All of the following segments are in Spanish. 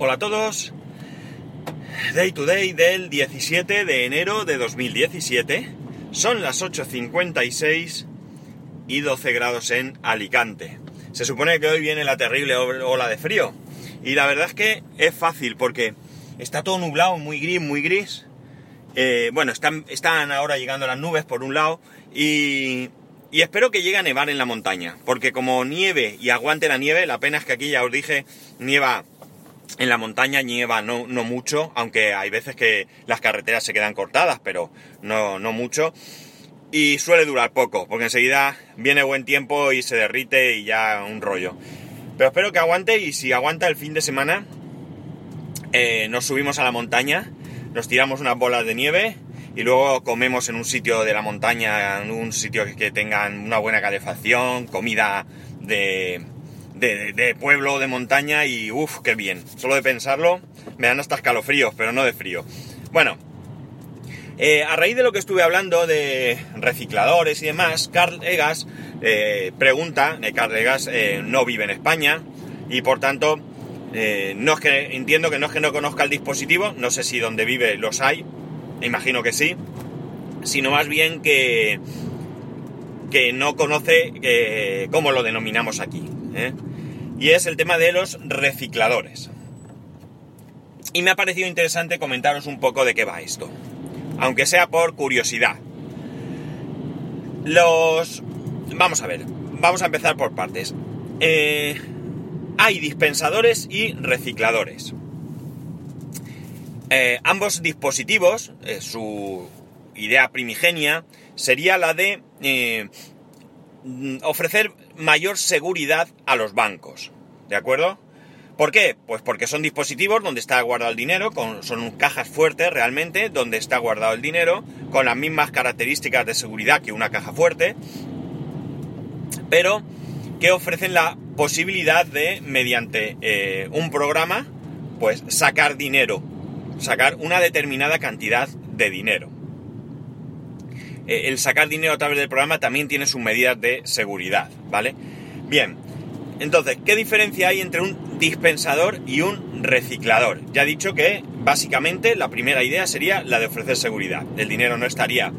Hola a todos. Day to day del 17 de enero de 2017. Son las 8.56 y 12 grados en Alicante. Se supone que hoy viene la terrible ola de frío. Y la verdad es que es fácil porque está todo nublado, muy gris, muy gris. Eh, bueno, están, están ahora llegando las nubes por un lado y, y espero que llegue a nevar en la montaña, porque como nieve y aguante la nieve, la pena es que aquí ya os dije, nieva en la montaña, nieva no, no mucho, aunque hay veces que las carreteras se quedan cortadas, pero no, no mucho. Y suele durar poco, porque enseguida viene buen tiempo y se derrite y ya un rollo. Pero espero que aguante y si aguanta el fin de semana, eh, nos subimos a la montaña, nos tiramos unas bolas de nieve y luego comemos en un sitio de la montaña, en un sitio que, tengan una buena calefacción, comida de, de, pueblo, de montaña y uff, qué bien. Solo de pensarlo me dan hasta escalofríos, pero no de frío. Bueno, eh, a raíz de lo que estuve hablando de recicladores y demás, Carl Egas eh, pregunta, eh, Carl Egas no vive en España y por tanto no entiendo que no es que no conozca el dispositivo, no sé si donde vive los hay, imagino que sí, sino más bien que, que no conoce cómo lo denominamos aquí. Y es el tema de los recicladores. Y me ha parecido interesante comentaros un poco de qué va esto, aunque sea por curiosidad. Los... Vamos a ver, vamos a empezar por partes. Eh, hay dispensadores y recicladores. Eh, ambos dispositivos, eh, su idea primigenia, sería la de eh, ofrecer mayor seguridad a los bancos. ¿De acuerdo? ¿Por qué? Pues porque son dispositivos donde está guardado el dinero, son cajas fuertes realmente, donde está guardado el dinero, con las mismas características de seguridad que una caja fuerte, pero que ofrecen la posibilidad de, mediante un programa, pues sacar dinero sacar una determinada cantidad de dinero. Eh, el sacar dinero a través del programa también tiene sus medidas de seguridad, ¿vale? Bien, entonces, ¿qué diferencia hay entre un dispensador y un reciclador? Ya he dicho que básicamente la primera idea sería la de ofrecer seguridad. El dinero no estaría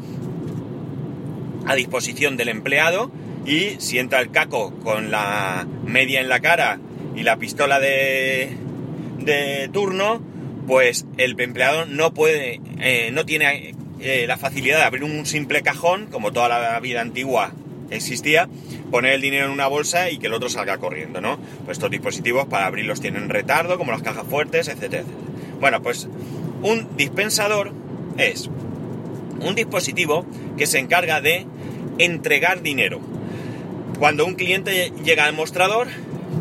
a disposición del empleado y si entra el caco con la media en la cara y la pistola de, de turno, pues el empleado no puede, eh, no tiene eh, la facilidad de abrir un simple cajón, como toda la vida antigua existía, poner el dinero en una bolsa y que el otro salga corriendo, ¿no? Pues estos dispositivos para abrirlos tienen retardo, como las cajas fuertes, etcétera, Bueno, pues un dispensador es un dispositivo que se encarga de entregar dinero. Cuando un cliente llega al mostrador,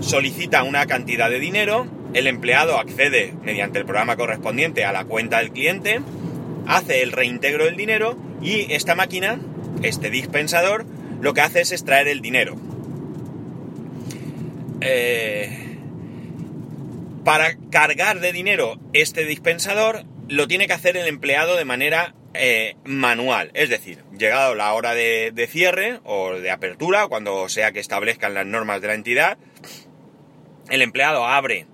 solicita una cantidad de dinero, el empleado accede mediante el programa correspondiente a la cuenta del cliente, hace el reintegro del dinero y esta máquina, este dispensador, lo que hace es extraer el dinero. Eh, para cargar de dinero este dispensador, lo tiene que hacer el empleado de manera eh, manual. Es decir, llegado la hora de, de cierre o de apertura, cuando sea que establezcan las normas de la entidad, el empleado abre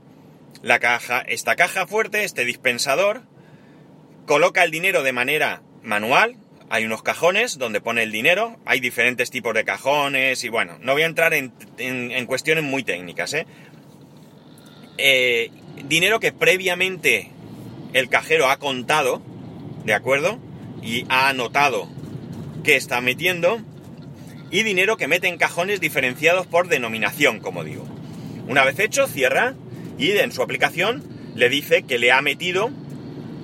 la caja, esta caja fuerte, este dispensador, coloca el dinero de manera manual. Hay unos cajones donde pone el dinero, hay diferentes tipos de cajones y bueno, no voy a entrar en, cuestiones muy técnicas. ¿eh? ¿eh? dinero que previamente el cajero ha contado, ¿de acuerdo? Y ha anotado que está metiendo. Y dinero que mete en cajones diferenciados por denominación, como digo. Una vez hecho, cierra y en su aplicación le dice que le ha metido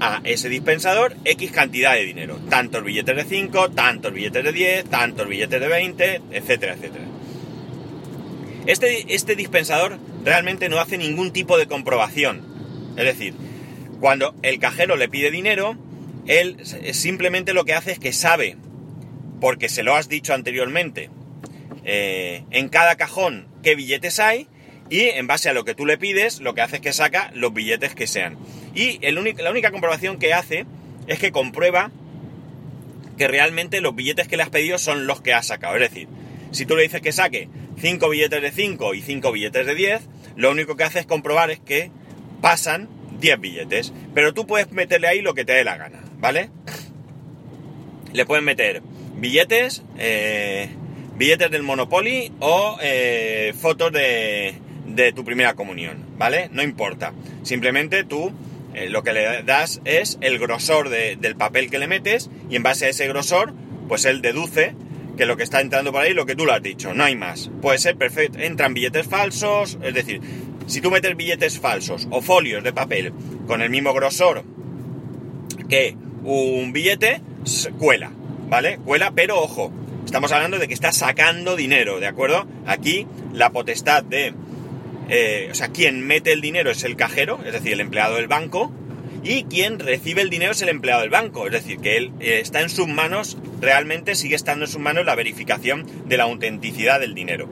a ese dispensador X cantidad de dinero. Tantos billetes de 5, tantos billetes de 10, tantos billetes de 20, etcétera, etcétera. Este, este dispensador realmente no hace ningún tipo de comprobación. Es decir, cuando el cajero le pide dinero, él simplemente lo que hace es que sabe, porque se lo has dicho anteriormente, eh, en cada cajón qué billetes hay y en base a lo que tú le pides, lo que hace es que saca los billetes que sean. Y la única comprobación que hace es que comprueba que realmente los billetes que le has pedido son los que has sacado. Es decir, si tú le dices que saque 5 billetes de 5 y 5 billetes de 10, lo único que hace es comprobar es que pasan 10 billetes. Pero tú puedes meterle ahí lo que te dé la gana, ¿vale? Le puedes meter billetes, eh, billetes del Monopoly o eh, fotos de, de tu primera comunión, ¿vale? No importa. Simplemente tú eh, lo que le das es el grosor de- del papel que le metes y en base a ese grosor, pues él deduce que lo que está entrando por ahí lo que tú le has dicho, no hay más. Puede ser perfecto, entran billetes falsos, es decir, si tú metes billetes falsos o folios de papel con el mismo grosor que un billete, cuela, ¿vale? Cuela, pero ojo, estamos hablando de que está sacando dinero, ¿de acuerdo? Aquí la potestad de eh, o sea, quien mete el dinero es el cajero, es decir, el empleado del banco, y quien recibe el dinero es el empleado del banco, es decir, que él eh, está en sus manos, realmente sigue estando en sus manos la verificación de la autenticidad del dinero.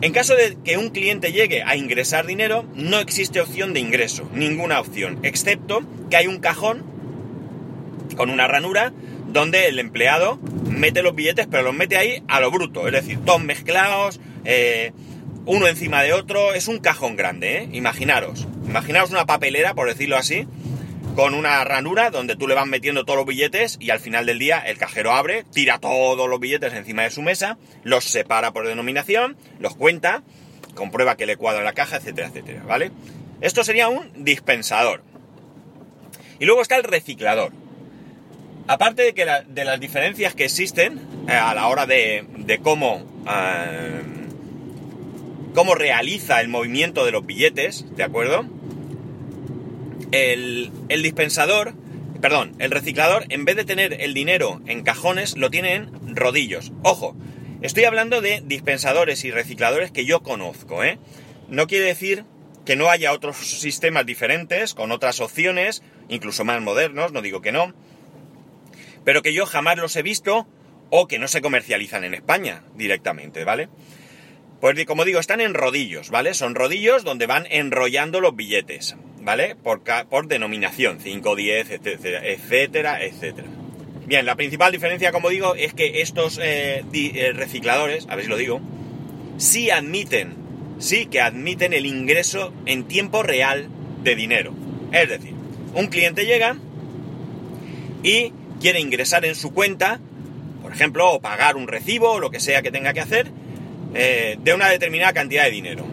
En caso de que un cliente llegue a ingresar dinero, no existe opción de ingreso, ninguna opción, excepto que hay un cajón con una ranura donde el empleado mete los billetes, pero los mete ahí a lo bruto, es decir, todos mezclados, eh, uno encima de otro, es un cajón grande, ¿eh? Imaginaros, imaginaros una papelera, por decirlo así, con una ranura donde tú le vas metiendo todos los billetes y al final del día el cajero abre, tira todos los billetes encima de su mesa, los separa por denominación, los cuenta, comprueba que le cuadra la caja, etcétera, etcétera, ¿vale? Esto sería un dispensador. Y luego está el reciclador. Aparte de, que de las diferencias que existen eh, a la hora de, de cómo, eh, cómo realiza el movimiento de los billetes, ¿de acuerdo? El, dispensador, perdón, el reciclador, en vez de tener el dinero en cajones, lo tiene en rodillos. Ojo, estoy hablando de dispensadores y recicladores que yo conozco, ¿eh? No quiere decir que no haya otros sistemas diferentes, con otras opciones, incluso más modernos, no digo que no, pero que yo jamás los he visto o que no se comercializan en España directamente, ¿vale? Pues como digo, están en rodillos, ¿vale? Son rodillos donde van enrollando los billetes, ¿vale? Por, por denominación, 5, 10, etcétera, etcétera, etcétera. Bien, la principal diferencia, como digo, es que estos eh, eh, recicladores, a ver si lo digo, sí admiten, sí que admiten el ingreso en tiempo real de dinero. Es decir, un cliente llega y quiere ingresar en su cuenta, por ejemplo, o pagar un recibo o lo que sea que tenga que hacer, eh, de una determinada cantidad de dinero.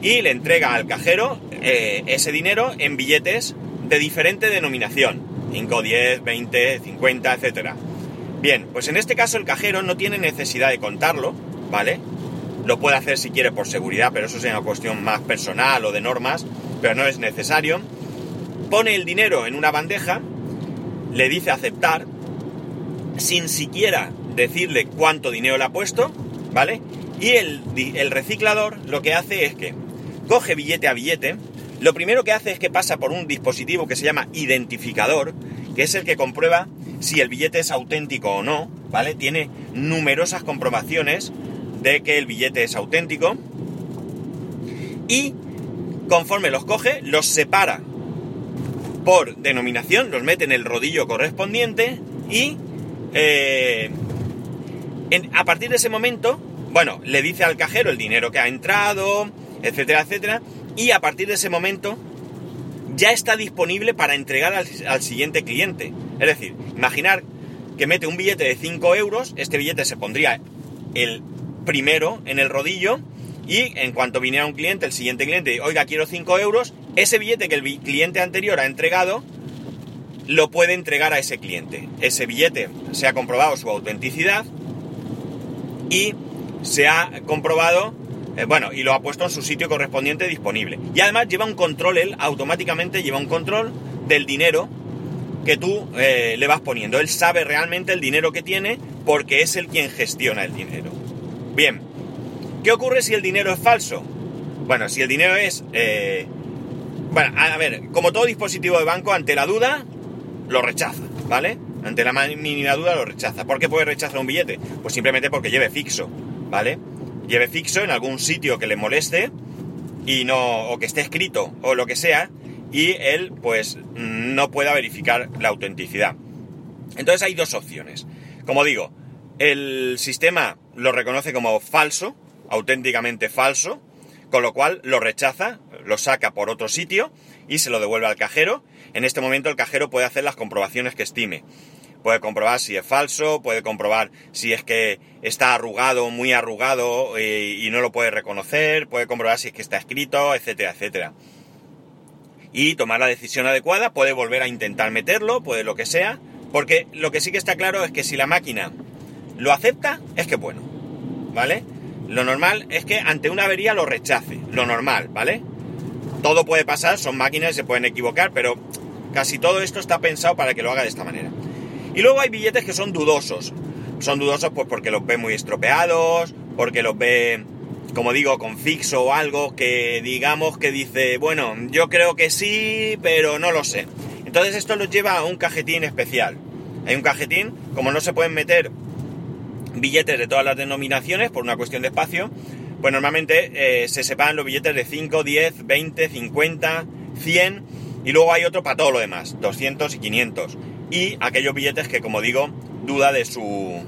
Y le entrega al cajero eh, ese dinero en billetes de diferente denominación. 5, 10, 20, 50, etc. Bien, pues en este caso el cajero no tiene necesidad de contarlo, ¿vale? Lo puede hacer si quiere por seguridad, pero eso es una cuestión más personal o de normas, pero no es necesario. Pone el dinero en una bandeja, le dice aceptar, sin siquiera decirle cuánto dinero le ha puesto, ¿vale? Y el, reciclador lo que hace es que coge billete a billete, lo primero que hace es que pasa por un dispositivo que se llama identificador, que es el que comprueba si el billete es auténtico o no, ¿vale? Tiene numerosas comprobaciones de que el billete es auténtico y conforme los coge, los separa por denominación, los mete en el rodillo correspondiente y eh, a partir de ese momento, bueno, le dice al cajero el dinero que ha entrado, etcétera, etcétera, y a partir de ese momento ya está disponible para entregar al, al siguiente cliente. Es decir, imaginar que mete un billete de 5 euros, este billete se pondría el primero en el rodillo y en cuanto viniera un cliente, el siguiente cliente, oiga, quiero 5 euros, ese billete que el cliente anterior ha entregado, lo puede entregar a ese cliente. Ese billete se ha comprobado su autenticidad y se ha comprobado, eh, bueno, y lo ha puesto en su sitio correspondiente disponible. Y además lleva un control, él automáticamente lleva un control del dinero que tú eh, le vas poniendo. Él sabe realmente el dinero que tiene porque es el quien gestiona el dinero. Bien, ¿qué ocurre si el dinero es falso? Bueno, si el dinero es... eh, bueno, a ver, como todo dispositivo de banco, ante la duda, lo rechaza, ¿vale? Ante la ma- mínima duda lo rechaza. ¿Por qué puede rechazar un billete? Pues simplemente porque lleve fixo, ¿vale? Lleve fixo en algún sitio que le moleste y no, o que esté escrito o lo que sea, y él pues no pueda verificar la autenticidad. Entonces hay dos opciones. Como digo, el sistema lo reconoce como falso, auténticamente falso, con lo cual lo rechaza, lo saca por otro sitio y se lo devuelve al cajero. En este momento el cajero puede hacer las comprobaciones que estime. Puede comprobar si es falso, puede comprobar si es que está arrugado, muy arrugado eh, y no lo puede reconocer, puede comprobar si es que está escrito, etcétera, etcétera. Y tomar la decisión adecuada, puede volver a intentar meterlo, puede lo que sea, porque lo que sí que está claro es que si la máquina lo acepta, es que bueno, ¿vale? Lo normal es que ante una avería lo rechace, lo normal, ¿vale? Todo puede pasar, son máquinas, se pueden equivocar, pero casi todo esto está pensado para que lo haga de esta manera. Y luego hay billetes que son dudosos. Son dudosos pues porque los ve muy estropeados, porque los ve, como digo, con fixo o algo que digamos que dice, bueno, yo creo que sí, pero no lo sé. Entonces esto los lleva a un cajetín especial. Hay un cajetín, como no se pueden meter billetes de todas las denominaciones por una cuestión de espacio, pues normalmente eh, se separan los billetes de 5, 10, 20, 50, 100 y luego hay otro para todo lo demás, 200 y 500 y aquellos billetes que, como digo, duda de su.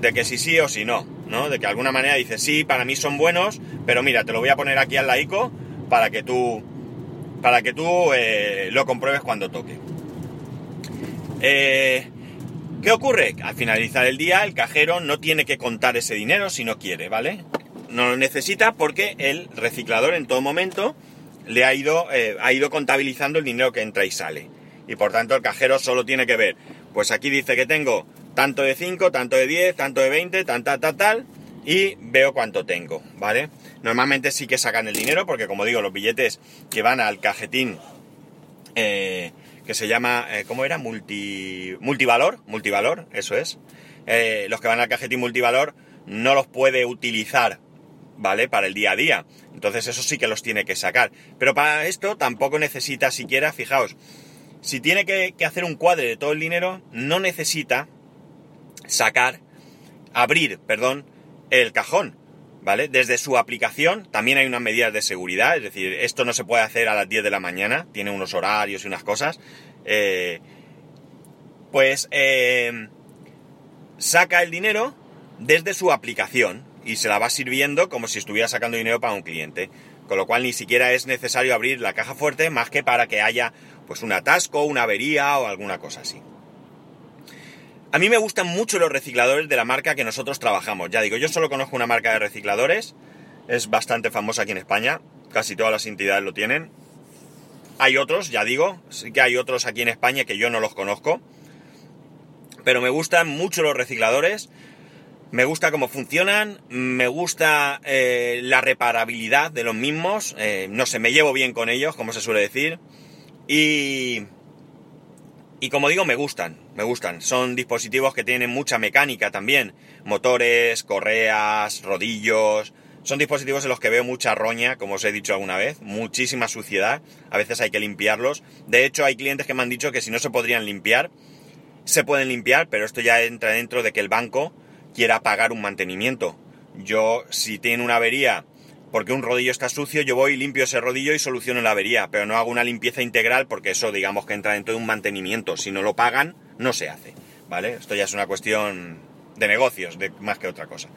de que si sí o si no, ¿no? De que de alguna manera dice, sí, para mí son buenos, pero mira, te lo voy a poner aquí al laico para que tú. para que tú eh, lo compruebes cuando toque. Eh, ¿Qué ocurre? Al finalizar el día, el cajero no tiene que contar ese dinero si no quiere, ¿vale? No lo necesita porque el reciclador en todo momento le ha ido, eh, ha ido contabilizando el dinero que entra y sale y por tanto el cajero solo tiene que ver, pues aquí dice que tengo tanto de 5, tanto de 10, tanto de 20, tal, tal, tal, tal, y veo cuánto tengo, ¿vale? Normalmente sí que sacan el dinero, porque como digo, los billetes que van al cajetín, eh, que se llama, eh, ¿cómo era? Multi, multivalor, multivalor, eso es. Eh, los que van al cajetín multivalor no los puede utilizar, ¿vale? Para el día a día. Entonces eso sí que los tiene que sacar. Pero para esto tampoco necesita siquiera, fijaos, si tiene que, hacer un cuadre de todo el dinero, no necesita sacar, abrir, perdón, el cajón, ¿vale? Desde su aplicación también hay unas medidas de seguridad, es decir, esto no se puede hacer a las 10 de la mañana, tiene unos horarios y unas cosas. Eh, pues eh, saca el dinero desde su aplicación y se la va sirviendo como si estuviera sacando dinero para un cliente. Con lo cual ni siquiera es necesario abrir la caja fuerte más que para que haya pues un atasco, una avería o alguna cosa así. A mí me gustan mucho los recicladores de la marca que nosotros trabajamos. Ya digo, yo solo conozco una marca de recicladores, es bastante famosa aquí en España, casi todas las entidades lo tienen. Hay otros, ya digo, sí que hay otros aquí en España que yo no los conozco, pero me gustan mucho los recicladores, me gusta cómo funcionan, me gusta eh, la reparabilidad de los mismos, eh, no sé, me llevo bien con ellos, como se suele decir. Y, y como digo, me gustan, me gustan. Son dispositivos que tienen mucha mecánica también. Motores, correas, rodillos. Son dispositivos en los que veo mucha roña, como os he dicho alguna vez, muchísima suciedad. A veces hay que limpiarlos. De hecho, hay clientes que me han dicho que si no se podrían limpiar, se pueden limpiar, pero esto ya entra dentro de que el banco quiera pagar un mantenimiento. Yo, si tiene una avería porque un rodillo está sucio, yo voy, limpio ese rodillo y soluciono la avería, pero no hago una limpieza integral porque eso digamos que entra dentro de un mantenimiento. Si no lo pagan, no se hace, ¿vale? Esto ya es una cuestión de negocios, de, más que otra cosa.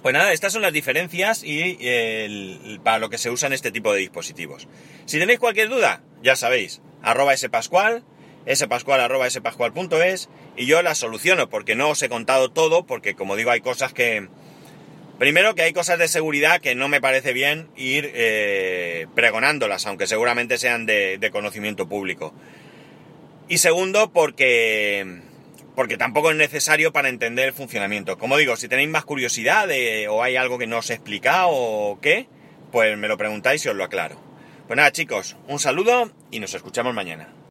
Pues nada, estas son las diferencias y para lo que se usan este tipo de dispositivos. Si tenéis cualquier duda, ya sabéis, arroba spascual, spascual arroba spascual.es y yo las soluciono porque no os he contado todo, porque como digo hay cosas que, Primero que hay cosas de seguridad que no me parece bien ir eh, pregonándolas, aunque seguramente sean de, conocimiento público. Y segundo, porque, porque tampoco es necesario para entender el funcionamiento. Como digo, si tenéis más curiosidad o hay algo que no os he explicado o qué, pues me lo preguntáis y os lo aclaro. Pues nada chicos, un saludo y nos escuchamos mañana.